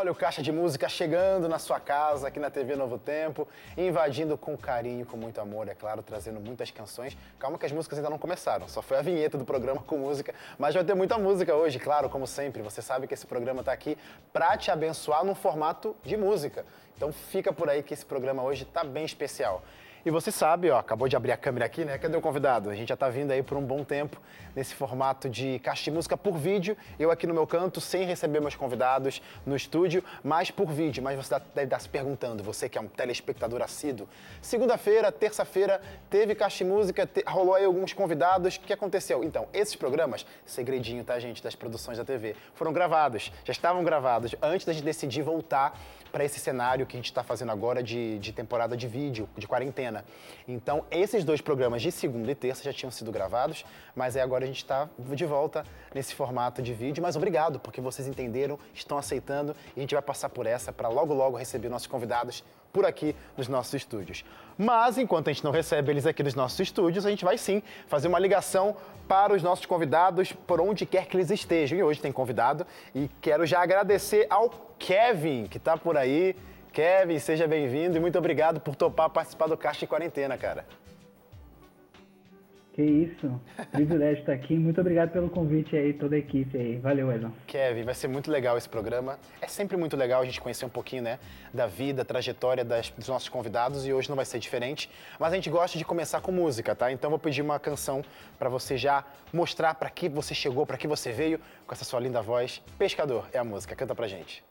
Olha o Caixa de Música chegando na sua casa, aqui na TV Novo Tempo, invadindo com carinho, com muito amor, é claro, trazendo muitas canções. Calma que as músicas ainda não começaram, só foi a vinheta do programa com música, mas vai ter muita música hoje, claro, como sempre. Você sabe que esse programa está aqui para te abençoar num formato de música. Então fica por aí que esse programa hoje está bem especial. E você sabe, ó, acabou de abrir a câmera aqui, né? Cadê o convidado? A gente já está vindo aí por um bom tempo nesse formato de caixa de música por vídeo. Eu aqui no meu canto, sem receber meus convidados no estúdio, mas por vídeo. Mas você deve estar se perguntando, você que é um telespectador assíduo. Segunda-feira, terça-feira, teve caixa de música, te, rolou aí alguns convidados. O que aconteceu? Então, esses programas, segredinho, tá, gente, das produções da TV, foram gravados, já estavam gravados antes da gente decidir voltar para esse cenário que a gente está fazendo agora de, de temporada de vídeo, de quarentena. Então, esses dois programas de segunda e terça já tinham sido gravados, mas aí agora a gente está de volta nesse formato de vídeo. Mas obrigado, porque vocês entenderam, estão aceitando e a gente vai passar por essa para logo, logo receber nossos convidados por aqui nos nossos estúdios. Mas enquanto a gente não recebe eles aqui nos nossos estúdios, a gente vai sim fazer uma ligação para os nossos convidados por onde quer que eles estejam. E hoje tem convidado e quero já agradecer ao Kevin, que está por aí. Kevin, seja bem-vindo e muito obrigado por topar participar do Caixa de Quarentena, cara. Que isso, privilégio estar aqui. Muito obrigado pelo convite aí, toda a equipe aí. Valeu, Edson. Kevin, vai ser muito legal esse programa. É sempre muito legal a gente conhecer um pouquinho, né, da vida, trajetória das, dos nossos convidados e hoje não vai ser diferente. Mas a gente gosta de começar com música, tá? Então vou pedir uma canção para você já mostrar para que você chegou, para que você veio com essa sua linda voz. Pescador é a música, canta pra gente.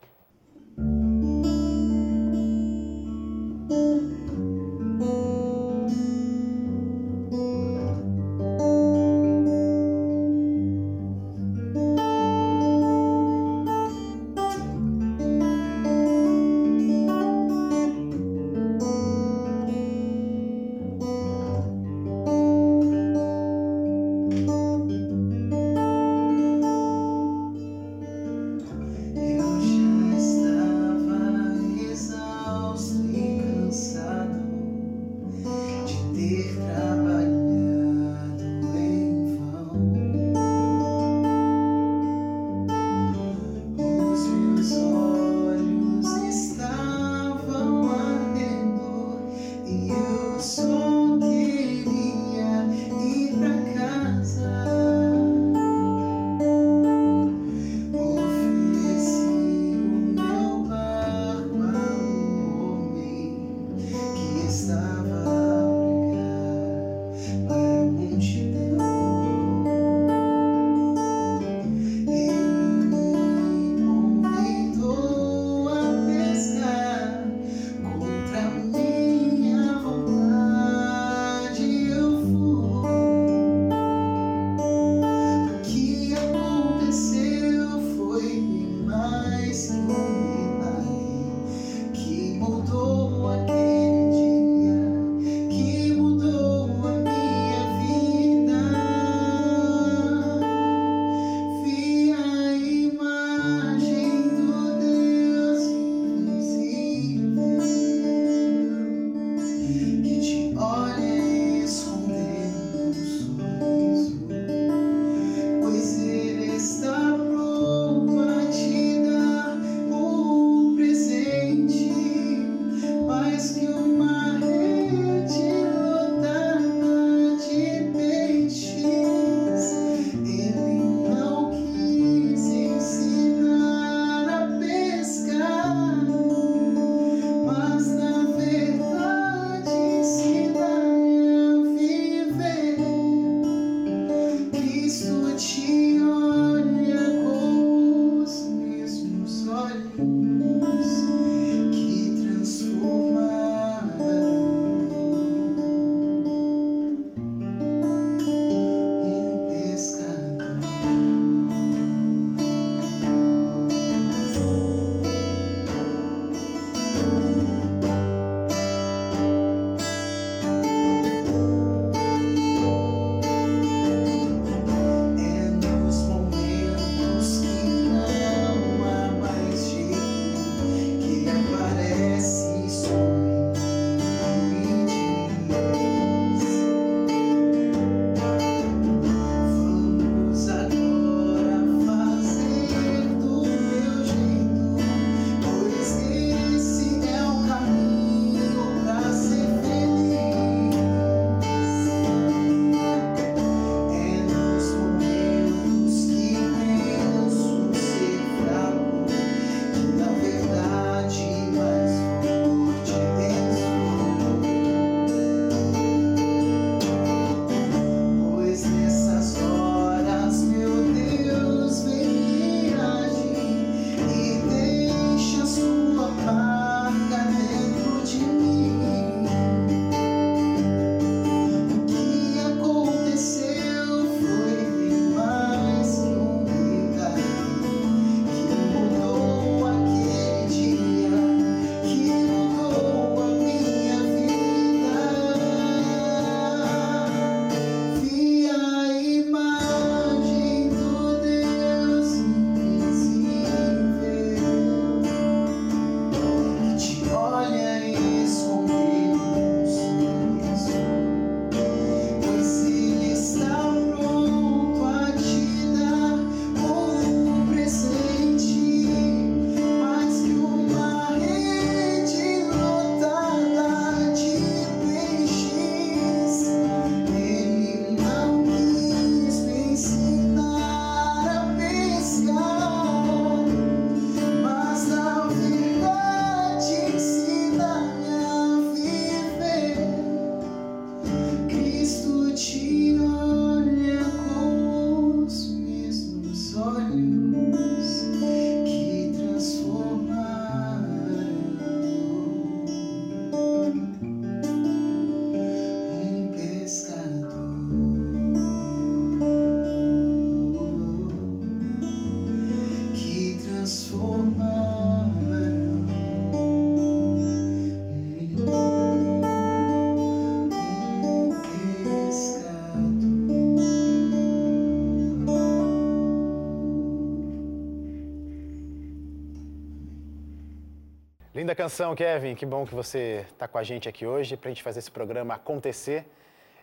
Linda canção, Kevin. Que bom que você está com a gente aqui hoje para a gente fazer esse programa acontecer.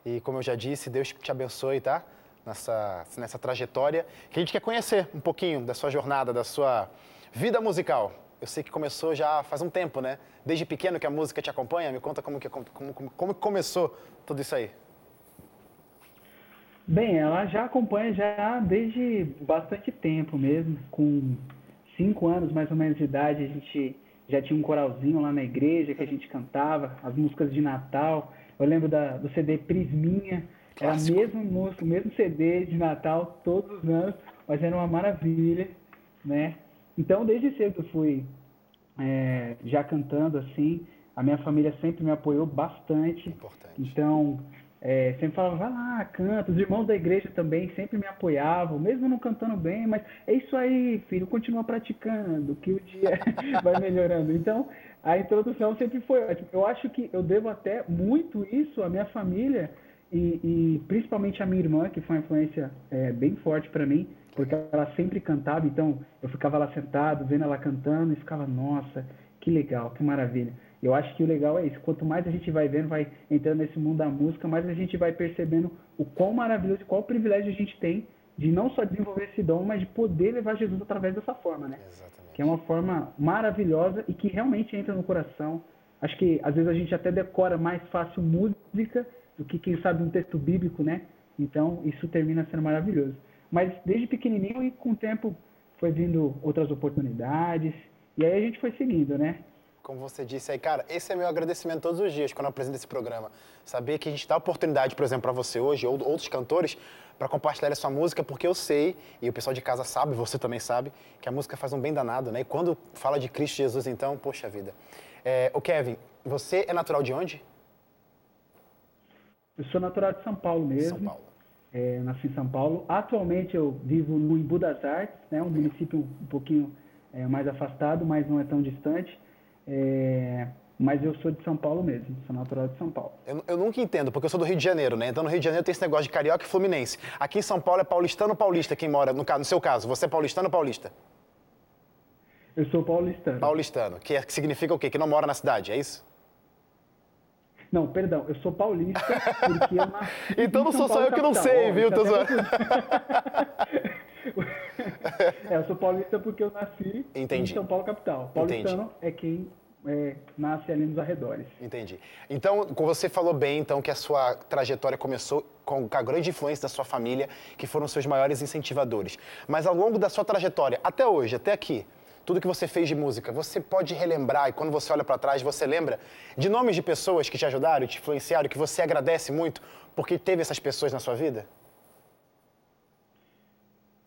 E como eu já disse, Deus te abençoe, tá? Nessa, nessa trajetória. Que a gente quer conhecer um pouquinho da sua jornada, da sua vida musical. Eu sei que começou já faz um tempo, né? Desde pequeno que a música te acompanha. Me conta como que, como, como, como começou tudo isso aí. Bem, ela já acompanha já desde bastante tempo mesmo. Com cinco anos mais ou menos de idade, a gente já tinha um coralzinho lá na igreja que a gente cantava, as músicas de Natal. Eu lembro da, do CD Prisminha, Clássico. era o mesmo música, o mesmo CD de Natal todos os anos, mas era uma maravilha, né? Então, desde cedo eu fui é, já cantando assim. A minha família sempre me apoiou bastante. Importante. Então, é, sempre falava, vai lá, canta. Os irmãos da igreja também sempre me apoiavam, mesmo não cantando bem, mas é isso aí, filho, continua praticando, que o dia vai melhorando. Então, a introdução sempre foi ótima. Eu acho que eu devo até muito isso à minha família e, e principalmente à minha irmã, que foi uma influência é, bem forte para mim, porque ela sempre cantava, então eu ficava lá sentado, vendo ela cantando e ficava, nossa, que legal, que maravilha. Eu acho que o legal é isso. Quanto mais a gente vai vendo, vai entrando nesse mundo da música, mais a gente vai percebendo o quão maravilhoso, qual privilégio a gente tem de não só desenvolver esse dom, mas de poder levar Jesus através dessa forma, né? Exatamente. Que é uma forma maravilhosa e que realmente entra no coração. Acho que às vezes a gente até decora mais fácil música do que quem sabe um texto bíblico, né? Então isso termina sendo maravilhoso. Mas desde pequenininho e com o tempo foi vindo outras oportunidades e aí a gente foi seguindo, né? Como você disse aí, cara, esse é meu agradecimento todos os dias quando eu apresento esse programa. Saber que a gente dá oportunidade, por exemplo, para você hoje, ou outros cantores, para compartilhar a sua música, porque eu sei, e o pessoal de casa sabe, você também sabe, que a música faz um bem danado, né? E quando fala de Cristo Jesus, então, poxa vida. É, o Kevin, você é natural de onde? Eu sou natural de São Paulo mesmo. São Paulo. É, nasci em São Paulo. Atualmente eu vivo no Imbu das Artes, né? um município um pouquinho é, mais afastado, mas não é tão distante. É, mas eu sou de São Paulo mesmo, sou natural de São Paulo. Eu, eu, nunca entendo, porque eu sou do Rio de Janeiro, né? Então no Rio de Janeiro tem esse negócio de carioca e fluminense. Aqui em São Paulo é paulistano ou paulista quem mora, no, no seu caso, você é paulistano ou paulista? Eu sou paulistano. Paulistano, que, é, que significa o quê? Que não mora na cidade, é isso? Não, perdão, eu sou paulista porque eu nasci Então não sou só eu que não sei, viu, Tô é, eu sou paulista porque eu nasci Entendi. em São Paulo, capital. Paulistano Entendi. é quem é, nasce ali nos arredores. Entendi. Então, como você falou bem, então, que a sua trajetória começou com a grande influência da sua família, que foram seus maiores incentivadores. Mas ao longo da sua trajetória, até hoje, até aqui, tudo que você fez de música, você pode relembrar, e quando você olha para trás, você lembra de nomes de pessoas que te ajudaram, te influenciaram, que você agradece muito porque teve essas pessoas na sua vida?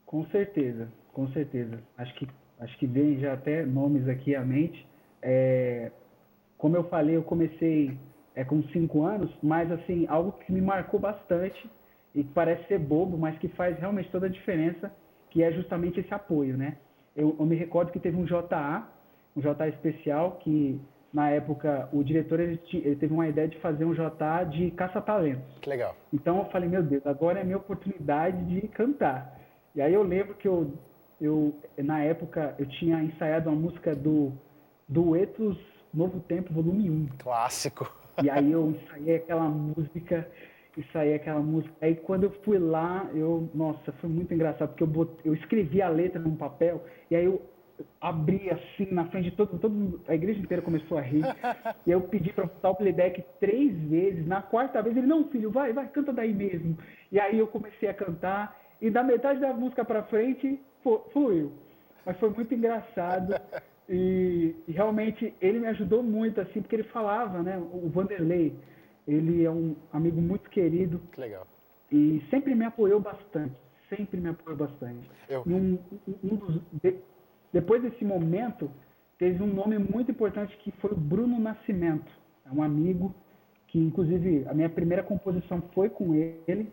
Com certeza, com certeza. Acho que, acho que vem já até nomes aqui à mente. É, como eu falei, eu comecei é, com cinco anos, mas assim, algo que me marcou bastante e que parece ser bobo, mas que faz realmente toda a diferença, que é justamente esse apoio, né? Eu, eu me recordo que teve um JA, um JA especial, que na época o diretor ele, ele teve uma ideia de fazer um JA de caça-talentos. Que legal. Então eu falei, meu Deus, agora é a minha oportunidade de cantar. E aí eu lembro que eu, eu na época, eu tinha ensaiado uma música do Duetos Novo Tempo, volume 1. Clássico. E aí eu ensaiei aquela música, ensaiei aquela música. Aí quando eu fui lá, eu, nossa, foi muito engraçado, porque eu, botei, eu escrevi a letra num papel, e aí eu abri assim na frente de todo, todo a igreja inteira começou a rir. e eu pedi para botar o playback três vezes. Na quarta vez ele não, filho, vai, vai, canta daí mesmo. E aí eu comecei a cantar e da metade da música para frente, fluiu. Mas foi muito engraçado. E, e, realmente ele me ajudou muito, assim, porque ele falava, né? O Vanderlei, ele é um amigo muito querido. Que legal. E sempre me apoiou bastante. Sempre me apoiou bastante. Eu... Um, um dos, de, depois desse momento, teve um nome muito importante que foi o Bruno Nascimento. É um amigo que, inclusive, a minha primeira composição foi com ele.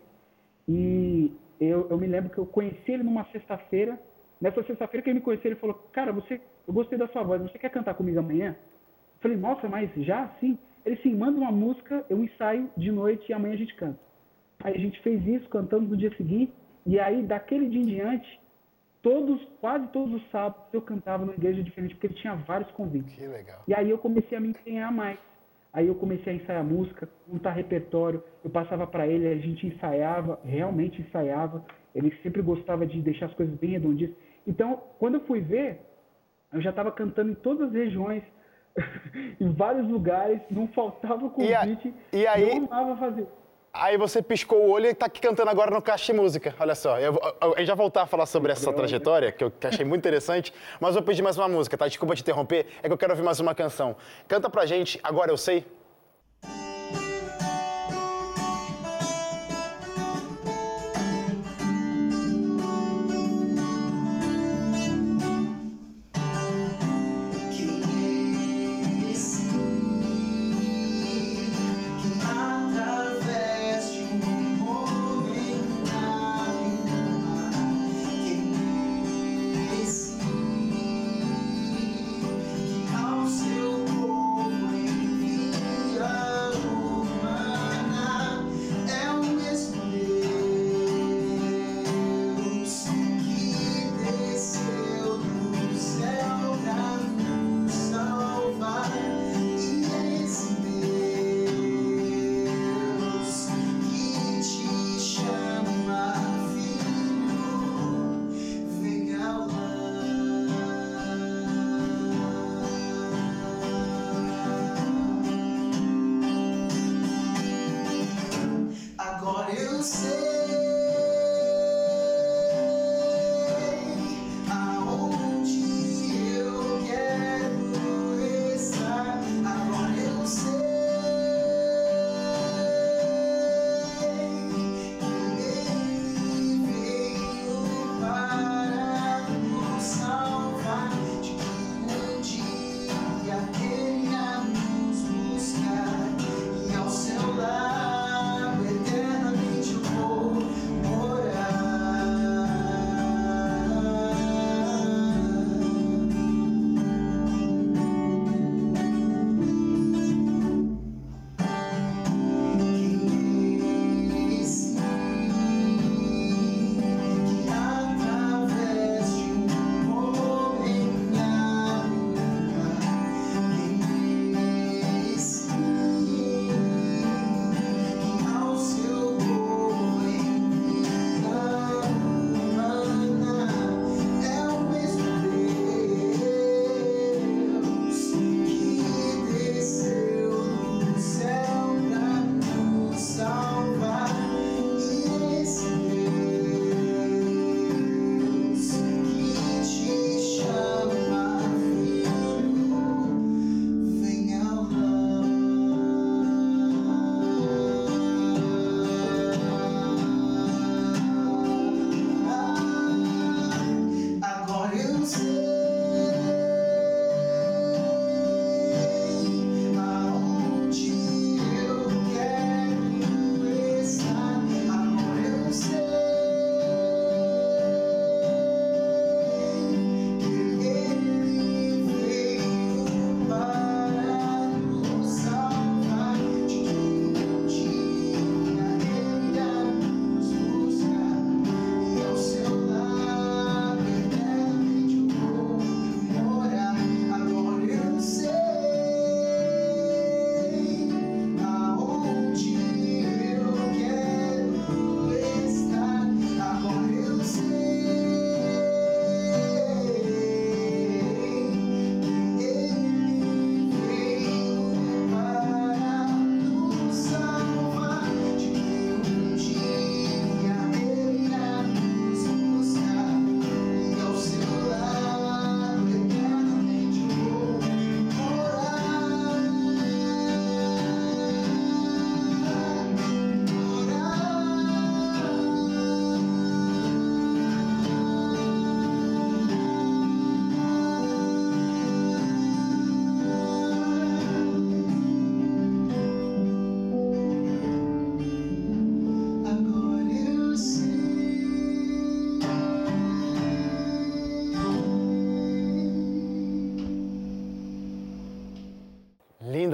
E eu, eu me lembro que eu conheci ele numa sexta-feira. Nessa sexta-feira que ele me conheceu, ele falou: Cara, você, eu gostei da sua voz, você quer cantar comigo amanhã? Eu falei: Nossa, mas já sim? Ele sim, manda uma música, eu ensaio de noite e amanhã a gente canta. Aí a gente fez isso, cantamos no dia seguinte, e aí daquele dia em diante, todos, quase todos os sábados eu cantava numa igreja diferente, porque ele tinha vários convites. Que legal. E aí eu comecei a me empenhar mais. Aí eu comecei a ensaiar música, montar repertório, eu passava para ele, a gente ensaiava, realmente ensaiava. Ele sempre gostava de deixar as coisas bem redondinhas. Então, quando eu fui ver, eu já estava cantando em todas as regiões, em vários lugares, não faltava convite. E, a, e aí, eu amava fazer. Aí você piscou o olho e está aqui cantando agora no Caixa de Música. Olha só, eu, eu, gente vai voltar a falar sobre essa trajetória, que eu que achei muito interessante, mas eu vou pedir mais uma música, tá? Desculpa te interromper, é que eu quero ouvir mais uma canção. Canta pra gente, Agora Eu Sei.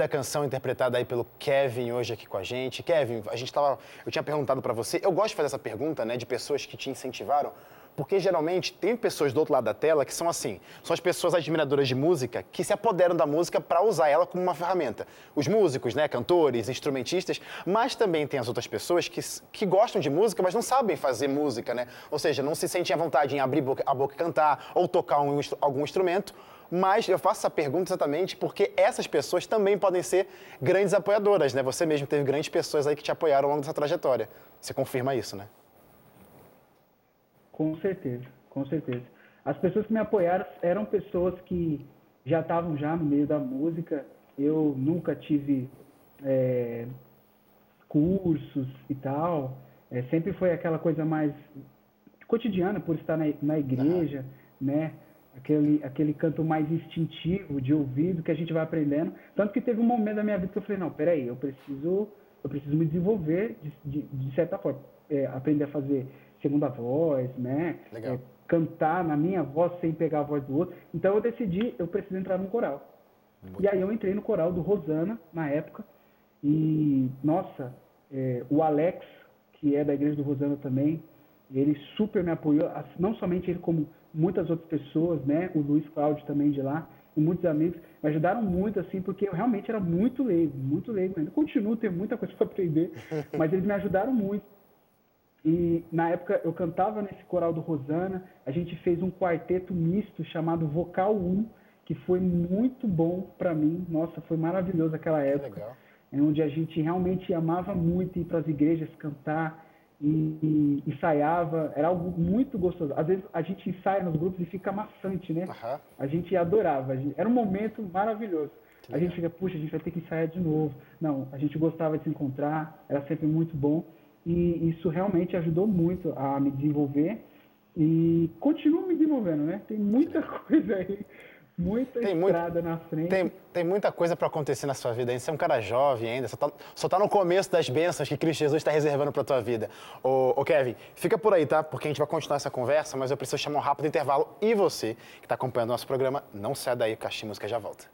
Linda canção interpretada aí pelo Kevin hoje aqui com a gente. Kevin, a gente tava, eu tinha perguntado para você, eu gosto de fazer essa pergunta, né, de pessoas que te incentivaram, Porque geralmente tem pessoas do outro lado da tela que são assim, são as pessoas admiradoras de música que se apoderam da música para usar ela como uma ferramenta. Os músicos, né, cantores, instrumentistas, mas também tem as outras pessoas que, que gostam de música, mas não sabem fazer música, né? Ou seja, não se sentem à vontade em abrir a boca e cantar ou tocar um, algum instrumento. Mas eu faço essa pergunta exatamente porque essas pessoas também podem ser grandes apoiadoras, né? Você mesmo teve grandes pessoas aí que te apoiaram ao longo dessa trajetória. Você confirma isso, né? Com certeza, com certeza. As pessoas que me apoiaram eram pessoas que já estavam já no meio da música. Eu nunca tive é, cursos e tal. É, sempre foi aquela coisa mais cotidiana por estar na, na igreja, uhum. né? Aquele, aquele canto mais instintivo, de ouvido, que a gente vai aprendendo. Tanto que teve um momento da minha vida que eu falei, não, peraí, eu preciso, eu preciso me desenvolver de, de, de certa forma. É, aprender a fazer segunda voz, né? É, cantar na minha voz sem pegar a voz do outro. Então eu decidi, eu preciso entrar num coral. Muito e aí eu entrei no coral do Rosana, na época. E, nossa, é, o Alex, que é da igreja do Rosana também, ele super me apoiou, não somente ele, como muitas outras pessoas, né? O Luiz Cláudio também de lá, e muitos amigos, me ajudaram muito, assim, porque eu realmente era muito leigo, muito leigo ainda. Continuo, tenho muita coisa para aprender, mas eles me ajudaram muito. E na época eu cantava nesse coral do Rosana, a gente fez um quarteto misto chamado Vocal 1, que foi muito bom para mim. Nossa, foi maravilhoso aquela época. Legal. É onde a gente realmente amava muito ir para as igrejas cantar e, e, ensaiava, era algo muito gostoso. Às vezes a gente ensaia nos grupos e fica maçante, né? Uhum. A gente adorava, a gente, era um momento maravilhoso. A gente fica, puxa, a gente vai ter que ensaiar de novo. Não, a gente gostava de se encontrar, era sempre muito bom e isso realmente ajudou muito a me desenvolver e continuo me desenvolvendo, né? Tem muita coisa aí, muita tem estrada muito, na frente. Tem, tem muita coisa para acontecer na sua vida ainda. Você é um cara jovem ainda, só está só tá no começo das bênçãos que Cristo Jesus está reservando para tua vida. Ô, ô, Kevin, fica por aí, tá? Porque a gente vai continuar essa conversa, mas eu preciso chamar um rápido intervalo. E você, que está acompanhando o nosso programa, não sai daí, que a Música já volta.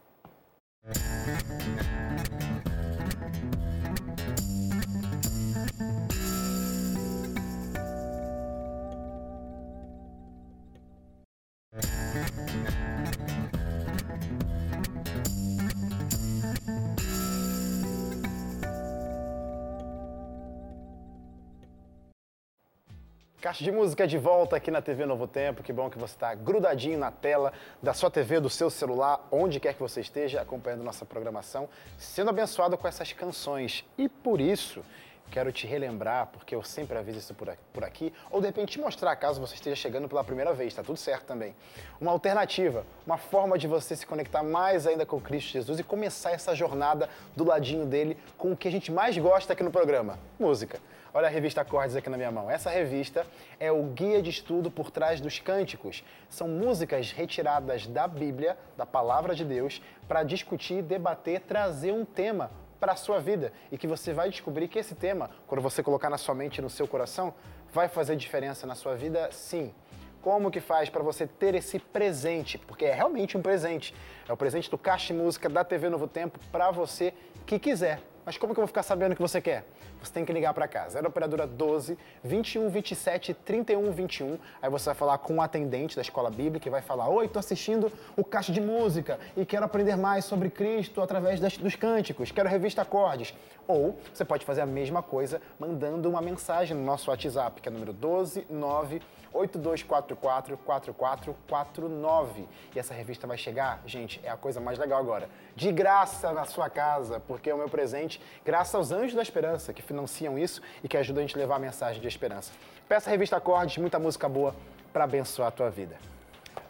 Caixa de música de volta aqui na TV Novo Tempo. Que bom que você está grudadinho na tela da sua TV, do seu celular, onde quer que você esteja acompanhando nossa programação, sendo abençoado com essas canções. E por isso, quero te relembrar, porque eu sempre aviso isso por aqui, ou de repente te mostrar caso você esteja chegando pela primeira vez, tá tudo certo também. Uma alternativa, uma forma de você se conectar mais ainda com Cristo Jesus e começar essa jornada do ladinho dele com o que a gente mais gosta aqui no programa: música. Olha a revista Acordes aqui na minha mão. Essa revista é o guia de estudo por trás dos cânticos. São músicas retiradas da Bíblia, da palavra de Deus, para discutir, debater, trazer um tema para a sua vida e que você vai descobrir que esse tema, quando você colocar na sua mente e no seu coração, vai fazer diferença na sua vida, sim. Como que faz para você ter esse presente? Porque é realmente um presente. É o presente do Caixa Música da TV Novo Tempo para você que quiser. Mas como que eu vou ficar sabendo o que você quer? Você tem que ligar para cá. 0 operadora 12 21 27 31 21. Aí você vai falar com o atendente da escola bíblica e vai falar: Oi, estou assistindo o Caixa de Música e quero aprender mais sobre Cristo através das, dos cânticos. Quero revista Acordes. Ou você pode fazer a mesma coisa mandando uma mensagem no nosso WhatsApp, que é número 12 9 8244 4449. E essa revista vai chegar, gente, é a coisa mais legal agora. De graça na sua casa, porque é o meu presente, graças aos Anjos da Esperança, que financiam isso e que ajudam a gente a levar a mensagem de esperança. Peça a revista Acordes, muita música boa para abençoar a tua vida.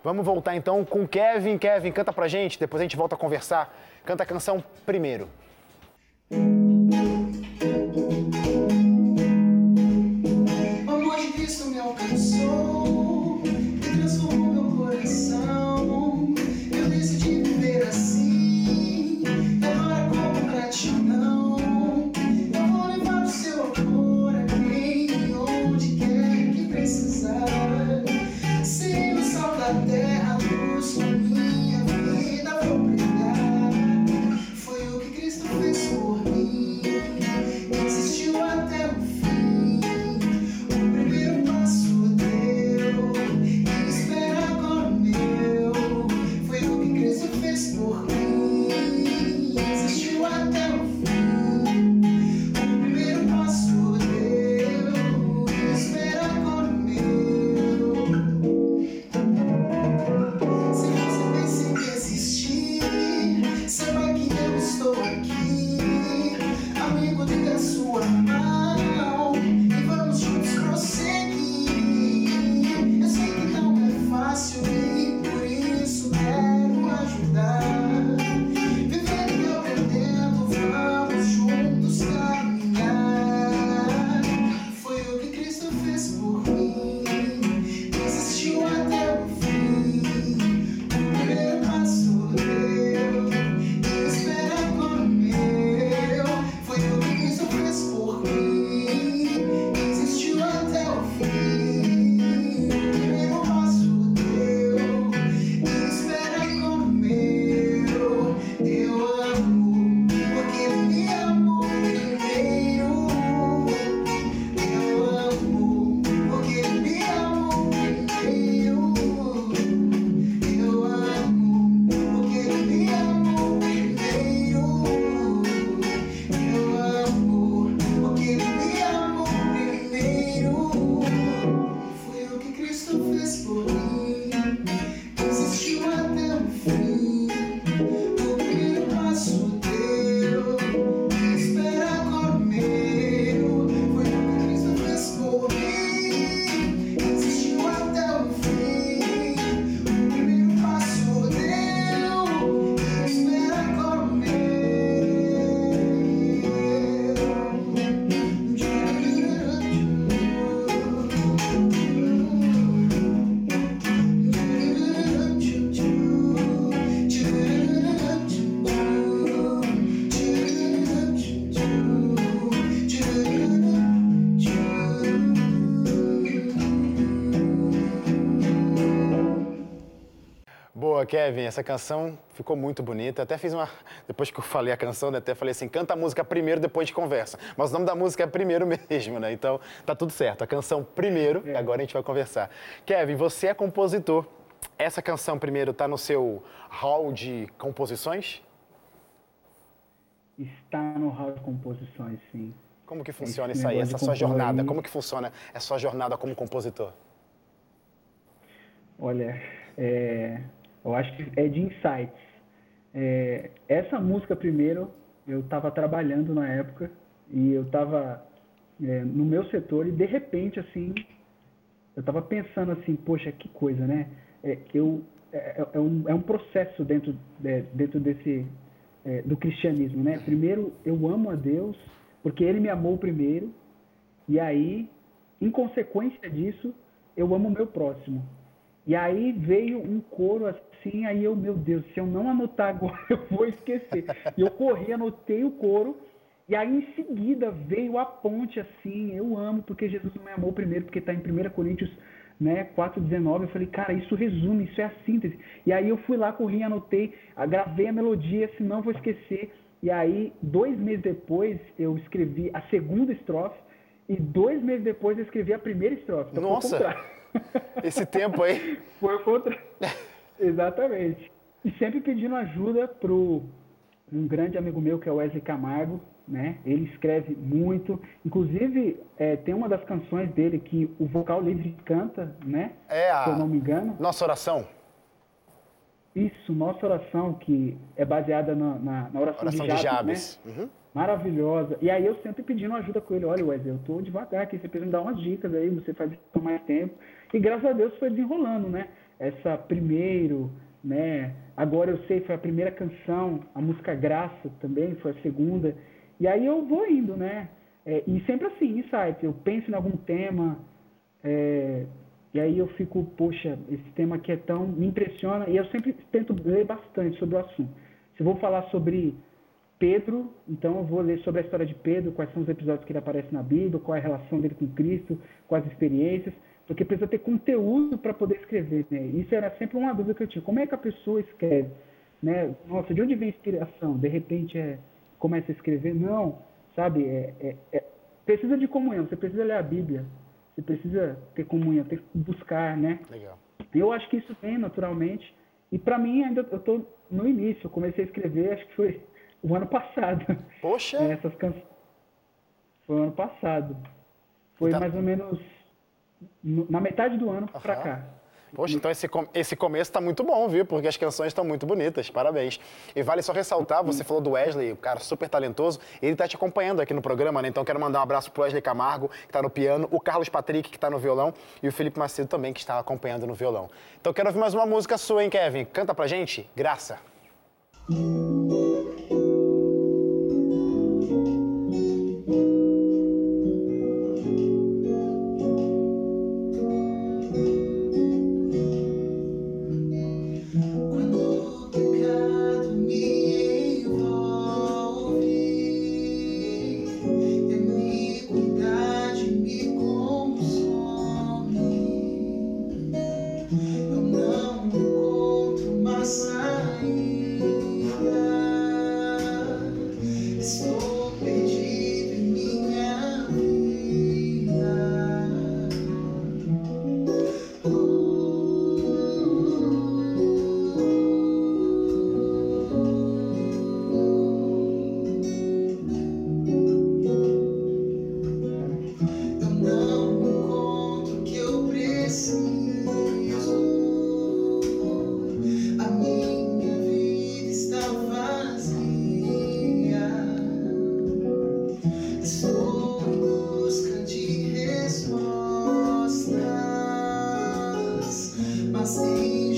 Vamos voltar então com Kevin. Kevin, canta pra gente, depois a gente volta a conversar. Canta a canção primeiro. Kevin, essa canção ficou muito bonita. Até fiz uma. Depois que eu falei a canção, né, até falei assim: canta a música primeiro, depois de conversa. Mas o nome da música é primeiro mesmo, né? Então tá tudo certo. A canção primeiro, é. e agora a gente vai conversar. Kevin, você é compositor. Essa canção primeiro tá no seu hall de composições? Está no hall de composições, sim. Como que funciona Esse isso aí, essa sua jornada? Como que funciona essa sua jornada como compositor? Olha, é, eu acho que é de insights. É, essa música, primeiro, eu estava trabalhando na época e eu estava é, no meu setor e, de repente, assim, eu estava pensando assim, poxa, que coisa, né? É, eu, é, é, é um, é um processo dentro, é, dentro desse, do cristianismo, né? Primeiro, eu amo a Deus porque Ele me amou primeiro e aí, em consequência disso, eu amo o meu próximo. E aí veio um coro assim, aí eu, meu Deus, se eu não anotar agora, eu vou esquecer. E eu corri, anotei o coro, e aí em seguida veio a ponte assim, eu amo porque Jesus me amou primeiro, porque está em 1 Coríntios né, 4,19, eu falei, cara, isso resume, isso é a síntese. E aí eu fui lá, corri, anotei, gravei a melodia, senão vou esquecer. E aí, dois meses depois, eu escrevi a segunda estrofe, e dois meses depois eu escrevi a primeira estrofe. Então, Nossa! Esse tempo aí. Foi contra. Exatamente. E sempre pedindo ajuda pro um grande amigo meu que é o Wesley Camargo, né? Ele escreve muito. Inclusive, é, tem uma das canções dele que o vocal livre canta, né? É a... Se eu não me engano. Nossa oração. Isso, nossa oração, que é baseada na, na, na oração, oração, de Jabes. De Jabes. Né? Uhum maravilhosa. E aí eu sempre pedindo ajuda com ele, olha Wesley, eu tô devagar aqui, você precisa me dar umas dicas aí, você faz isso mais tempo. E graças a Deus foi desenrolando, né? Essa primeiro, né? Agora eu sei, foi a primeira canção, a música Graça também foi a segunda. E aí eu vou indo, né? É, e sempre assim, insight, eu penso em algum tema, é, e aí eu fico, poxa, esse tema aqui é tão. me impressiona, e eu sempre tento ler bastante sobre o assunto. Se eu vou falar sobre Pedro, então eu vou ler sobre a história de Pedro, quais são os episódios que ele aparece na Bíblia, qual é a relação dele com Cristo, quais experiências, porque precisa ter conteúdo para poder escrever. Né? Isso era sempre uma dúvida que eu tinha. Como é que a pessoa escreve? Né? Nossa, de onde vem a inspiração? De repente é, começa a escrever? Não, sabe? É, é, é, precisa de comunhão, você precisa ler a Bíblia, você precisa ter comunhão, ter buscar, né? Legal. Eu acho que isso vem naturalmente. E para mim, ainda eu estou no início, eu comecei a escrever, acho que foi o ano passado. Poxa! Essas canções. Foi o ano passado. Foi então... mais ou menos na metade do ano uhum. para cá. Poxa, então esse, esse começo está muito bom, viu? Porque as canções estão muito bonitas, parabéns. E vale só ressaltar, você falou do Wesley, o cara super talentoso, ele está te acompanhando aqui no programa, né? Então quero mandar um abraço pro Wesley Camargo, que está no piano, o Carlos Patrick, que está no violão, e o Felipe Macedo também, que está acompanhando no violão. Então quero ouvir mais uma música sua, hein, Kevin? Canta pra gente? Graça. Esse must be.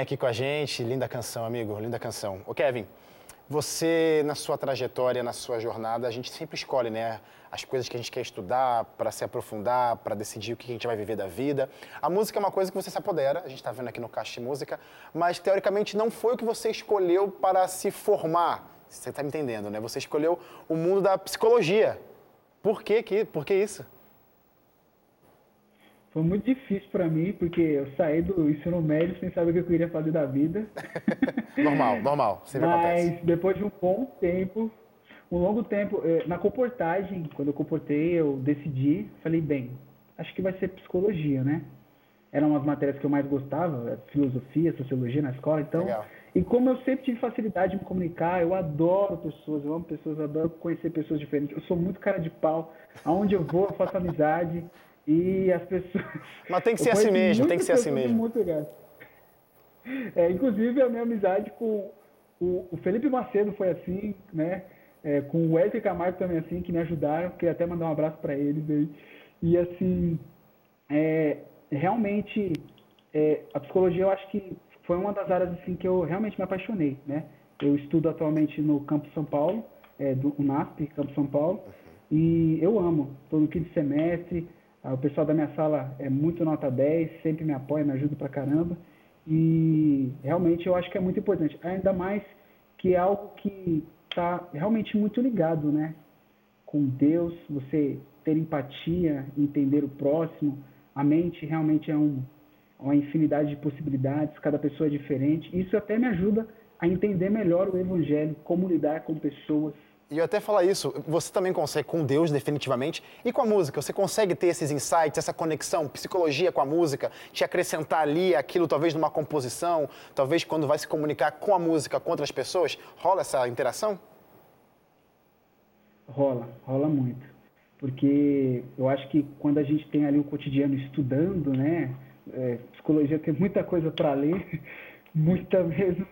Aqui com a gente. Linda canção, amigo, linda canção. Ô, Kevin, você, na sua trajetória, na sua jornada, a gente sempre escolhe, né? As coisas que a gente quer estudar, para se aprofundar, para decidir o que a gente vai viver da vida. A música é uma coisa que você se apodera, a gente está vendo aqui no Caixa de Música, mas teoricamente não foi o que você escolheu para se formar. Você está me entendendo, né? Você escolheu o mundo da psicologia. Por quê? Por que isso? Foi muito difícil para mim, porque eu saí do ensino médio sem saber o que eu queria fazer da vida. normal, normal, sempre Mas acontece. depois de um bom tempo, um longo tempo, eh, na comportagem, quando eu comportei, eu decidi, falei, bem, acho que vai ser psicologia, né? Eram as matérias que eu mais gostava, filosofia, sociologia na escola, então... Legal. E como eu sempre tive facilidade de me comunicar, eu adoro pessoas, eu amo pessoas, eu adoro conhecer pessoas diferentes. Eu sou muito cara de pau. Aonde eu vou, eu faço amizade. E as pessoas. Mas tem que ser assim mesmo, tem que ser assim mesmo. Muito é, inclusive, a minha amizade com o, o, Felipe Macedo foi assim, né? É, com o Wesley Camargo também assim, que me ajudaram. Queria até mandar um abraço para eles aí. E assim, é, realmente, é, a psicologia eu acho que foi uma das áreas assim que eu realmente me apaixonei, né? Eu estudo atualmente no Campo São Paulo, é, do UNASP, Campo São Paulo, e eu amo. Estou no quinto semestre, o pessoal da minha sala é muito nota 10, sempre me apoia, me ajuda pra caramba. E realmente eu acho que é muito importante. Ainda mais que é algo que está realmente muito ligado, né? Com Deus, você ter empatia, entender o próximo. A mente realmente é um, uma infinidade de possibilidades, cada pessoa é diferente. Isso até me ajuda a entender melhor o Evangelho, como lidar com pessoas. E eu até falar isso, você também consegue com Deus definitivamente e com a música, você consegue ter esses insights, essa conexão, psicologia com a música, te acrescentar ali aquilo talvez numa composição, talvez quando vai se comunicar com a música com outras pessoas, rola essa interação? Rola, rola muito. Porque eu acho que quando a gente tem ali o cotidiano estudando, né, é, psicologia tem muita coisa para ler, muita mesmo.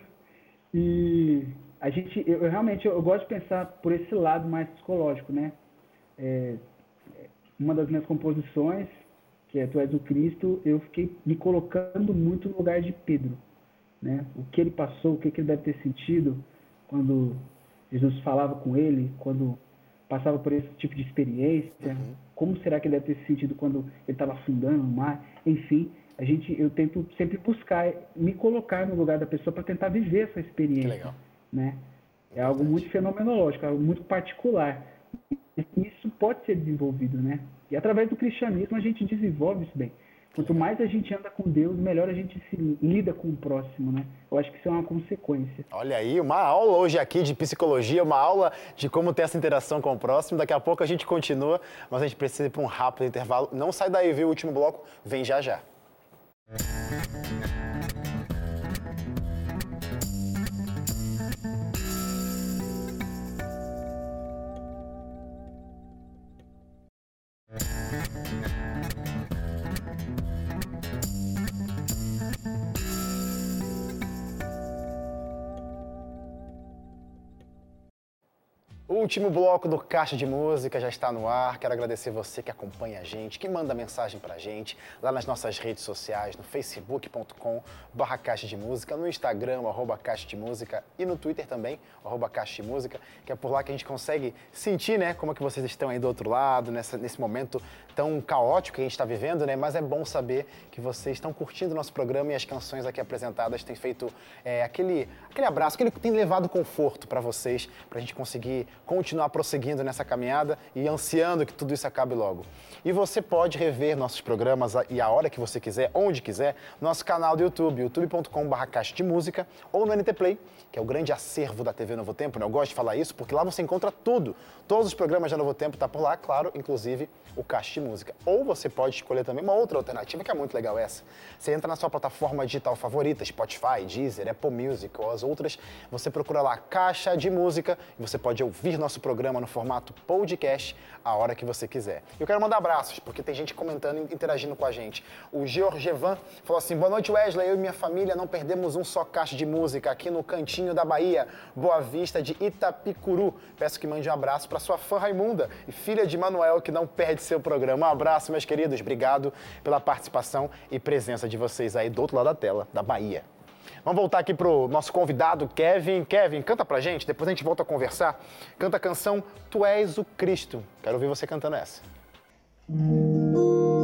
E a gente, eu, eu, realmente eu, gosto de pensar por esse lado mais psicológico, né? É, uma das minhas composições, que é Tu és o Cristo, eu fiquei me colocando muito no lugar de Pedro, né? O que ele passou, o que, que ele deve ter sentido quando Jesus falava com ele, quando passava por esse tipo de experiência, uhum. como será que ele deve ter sentido quando ele estava afundando no mar, enfim, a gente, eu tento sempre buscar me colocar no lugar da pessoa para tentar viver essa experiência. Que legal né? É algo muito fenomenológico, algo muito particular. Isso pode ser desenvolvido, né? E através do cristianismo a gente desenvolve isso bem. Quanto mais a gente anda com Deus, melhor a gente se lida com o próximo, né? Eu acho que isso é uma consequência. Olha aí, uma aula hoje aqui de psicologia, uma aula de como ter essa interação com o próximo. Daqui a pouco a gente continua, mas a gente precisa ir para um rápido intervalo. Não sai daí, viu? O último bloco vem já já. Último bloco do Caixa de Música já está no ar. Quero agradecer você que acompanha a gente, que manda mensagem pra gente lá nas nossas redes sociais, no facebook.com barra Caixa de Música, no Instagram, arroba Caixa de Música e no Twitter também, arroba Caixa de Música, que é por lá que a gente consegue sentir, né, como é que vocês estão aí do outro lado, nessa, nesse momento tão caótico que a gente está vivendo, né, mas é bom saber que vocês estão curtindo o nosso programa e as canções aqui apresentadas têm feito é, aquele, aquele abraço, que tem levado conforto para vocês, para a gente conseguir continuar prosseguindo nessa caminhada e ansiando que tudo isso acabe logo. E você pode rever nossos programas e a hora que você quiser, onde quiser, nosso canal do YouTube, youtube.com.br Caixa de Música, ou no NT Play, que é o grande acervo da TV Novo Tempo, né? Eu gosto de falar isso porque lá você encontra tudo. Todos os programas da Novo Tempo tá por lá, claro, inclusive o Caixa de Música. Ou você pode escolher também uma outra alternativa, que é muito legal essa. Você entra na sua plataforma digital favorita, Spotify, Deezer, Apple Music ou as outras, você procura lá Caixa de Música e você pode ouvir nosso programa no formato podcast a hora que você quiser. Eu quero mandar abraços, porque tem gente comentando e interagindo com a gente. O Georgevan falou assim: boa noite, Wesley. Eu e minha família não perdemos um só caixa de música aqui no cantinho da Bahia, Boa Vista de Itapicuru. Peço que mande um abraço para sua fã Raimunda e filha de Manuel, que não perde seu programa. Um abraço, meus queridos. Obrigado pela participação e presença de vocês aí do outro lado da tela, da Bahia. Vamos voltar aqui pro nosso convidado, Kevin. Kevin, canta pra gente, depois a gente volta a conversar. Canta a canção Tu És o Cristo. Quero ouvir você cantando essa. pronta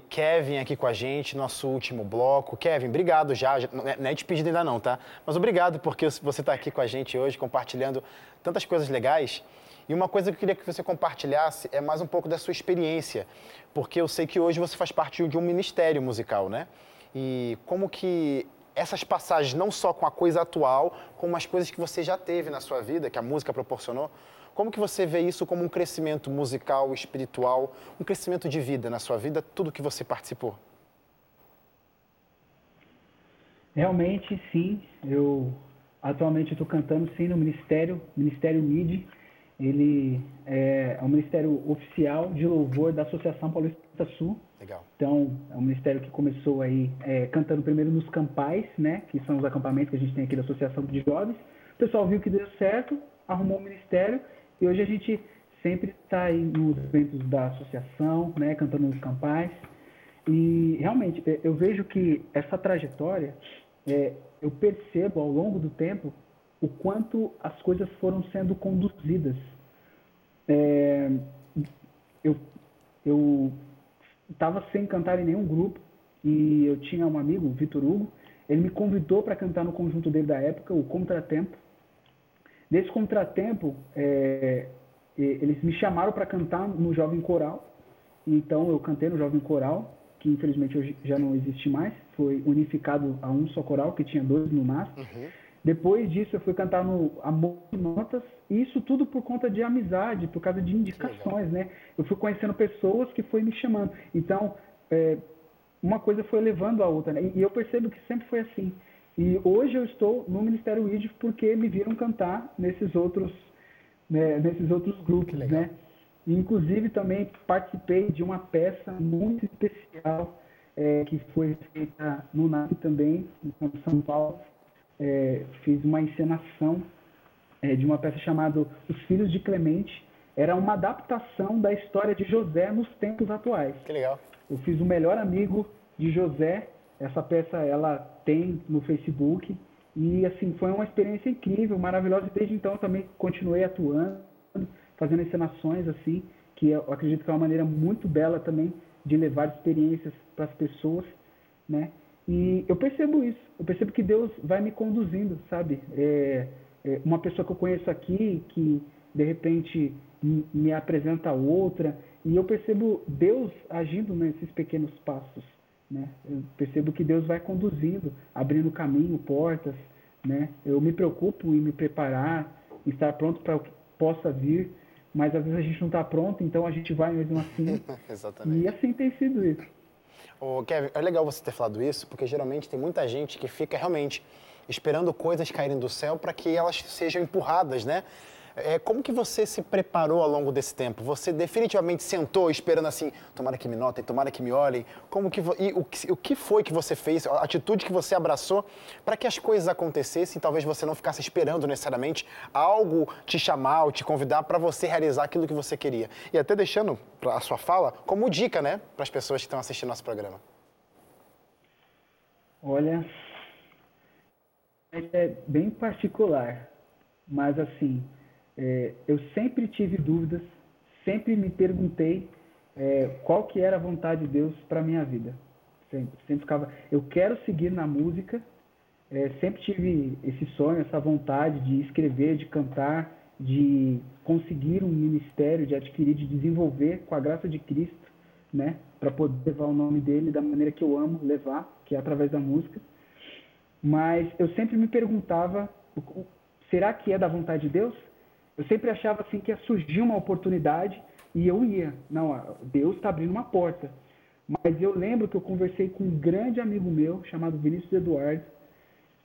Kevin aqui com a gente, nosso último bloco. Kevin, obrigado já, não é despedida ainda não, tá? Mas obrigado porque você está aqui com a gente hoje, compartilhando tantas coisas legais. E uma coisa que eu queria que você compartilhasse é mais um pouco da sua experiência, porque eu sei que hoje você faz parte de um ministério musical, né? E como que essas passagens, não só com a coisa atual, como as coisas que você já teve na sua vida, que a música proporcionou, como que você vê isso como um crescimento musical, espiritual, um crescimento de vida na sua vida, tudo que você participou? Realmente, sim. Eu atualmente estou cantando sim no Ministério, Ministério MIDI. Ele é, é um ministério oficial de louvor da Associação Paulista Sul. Legal. Então, é um ministério que começou aí é, cantando primeiro nos campais, né? Que são os acampamentos que a gente tem aqui da Associação de Jovens. O pessoal viu que deu certo, arrumou o ministério e hoje a gente sempre está aí nos eventos da associação, né? Cantando nos campais. E realmente, é, eu vejo que essa trajetória, é, eu percebo ao longo do tempo o quanto as coisas foram sendo conduzidas. É, eu, eu estava sem cantar em nenhum grupo e eu tinha um amigo, o Vitor Hugo, ele me convidou para cantar no conjunto dele da época, o Contratempo. Nesse Contratempo, é, eles me chamaram para cantar no Jovem Coral. Então eu cantei no Jovem Coral, que infelizmente hoje já não existe mais. Foi unificado a um só coral, que tinha dois no máximo. Uhum. Depois disso, eu fui cantar no Amor de Notas, e isso tudo por conta de amizade, por causa de indicações, né? Eu fui conhecendo pessoas que foi me chamando. Então, é, uma coisa foi levando a outra, né? E eu percebo que sempre foi assim. E hoje eu estou no Ministério ID porque me viram cantar nesses outros, né, nesses outros grupos, né? E, inclusive também participei de uma peça muito especial é, que foi feita no NAP também, em São Paulo, é, fiz uma encenação é, de uma peça chamada Os Filhos de Clemente. Era uma adaptação da história de José nos tempos atuais. Que legal. Eu fiz o melhor amigo de José. Essa peça ela tem no Facebook e assim foi uma experiência incrível, maravilhosa. E desde então também continuei atuando, fazendo encenações assim, que eu acredito que é uma maneira muito bela também de levar experiências para as pessoas, né? E eu percebo isso. Eu percebo que Deus vai me conduzindo, sabe? É, é uma pessoa que eu conheço aqui, que de repente me apresenta outra, e eu percebo Deus agindo nesses pequenos passos. Né? Eu percebo que Deus vai conduzindo, abrindo caminho, portas. Né? Eu me preocupo em me preparar, estar pronto para o que possa vir, mas às vezes a gente não está pronto, então a gente vai mesmo assim. Exatamente. E assim tem sido isso. Ô, Kevin, é legal você ter falado isso, porque geralmente tem muita gente que fica realmente esperando coisas caírem do céu para que elas sejam empurradas, né? É, como que você se preparou ao longo desse tempo? Você definitivamente sentou esperando assim, tomara que me notem, tomara que me olhem? Como que, e o, o que foi que você fez, a atitude que você abraçou para que as coisas acontecessem talvez você não ficasse esperando necessariamente algo te chamar ou te convidar para você realizar aquilo que você queria? E até deixando a sua fala como dica, né, para as pessoas que estão assistindo nosso programa. Olha, é bem particular, mas assim, é, eu sempre tive dúvidas, sempre me perguntei é, qual que era a vontade de Deus para minha vida. Sempre, sempre ficava, eu quero seguir na música. É, sempre tive esse sonho, essa vontade de escrever, de cantar, de conseguir um ministério, de adquirir, de desenvolver com a graça de Cristo, né, para poder levar o nome dele da maneira que eu amo levar, que é através da música. Mas eu sempre me perguntava, será que é da vontade de Deus? Eu sempre achava assim que ia surgir uma oportunidade e eu ia. Não, Deus está abrindo uma porta. Mas eu lembro que eu conversei com um grande amigo meu chamado Vinícius Eduardo.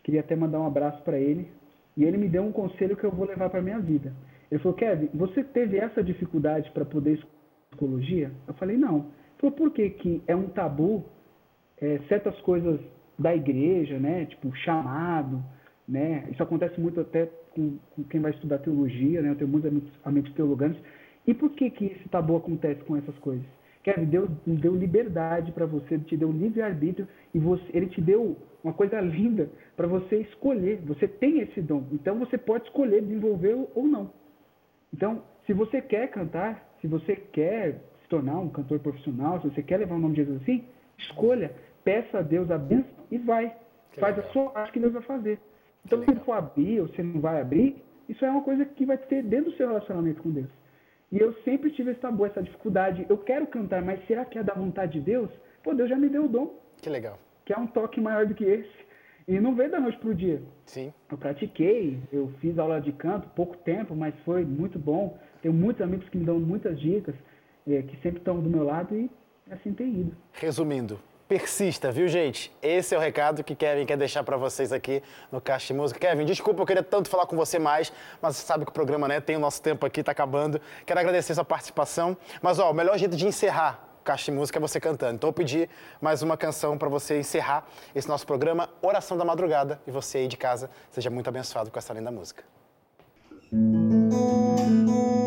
Queria até mandar um abraço para ele. E ele me deu um conselho que eu vou levar para minha vida. Ele falou: Kevin, você teve essa dificuldade para poder psicologia? Eu falei: não. Ele falou: por que, que é um tabu é, certas coisas da igreja, né? Tipo, chamado, né? Isso acontece muito até com, com quem vai estudar teologia, né? Eu tenho muitos amigos, amigos teologanos. E por que que esse tabu acontece com essas coisas? Kevin, Deus deu liberdade para você, Ele te deu livre-arbítrio e você, Ele te deu uma coisa linda para você escolher. Você tem esse dom. Então você pode escolher desenvolver ou não. Então, se você quer cantar, se você quer se tornar um cantor profissional, se você quer levar o nome de Jesus assim, escolha, peça a Deus a bênção e vai. Que Faz legal. a sua parte que Deus vai fazer. Então, se for abrir ou você não vai abrir, isso é uma coisa que vai ter dentro do seu relacionamento com Deus. E eu sempre tive esse tabu, essa dificuldade. Eu quero cantar, mas será que é da vontade de Deus? Pô, Deus já me deu o dom. Que legal. Que é um toque maior do que esse. E não veio da noite pro dia. Sim. Eu pratiquei, eu fiz aula de canto, pouco tempo, mas foi muito bom. Tenho muitos amigos que me dão muitas dicas, é, que sempre estão do meu lado e assim tem ido. Resumindo, persista, viu, gente? Esse é o recado que Kevin quer deixar para vocês aqui no Caixa de Música. Kevin, desculpa, eu queria tanto falar com você mais, mas você sabe que o programa né, tem o nosso tempo aqui, tá acabando. Quero agradecer sua participação. Mas, ó, o melhor jeito de encerrar Caixa de Música é você cantando. Então eu pedi mais uma canção para você encerrar esse nosso programa, Oração da Madrugada. E você aí de casa, seja muito abençoado com essa linda música. desfazer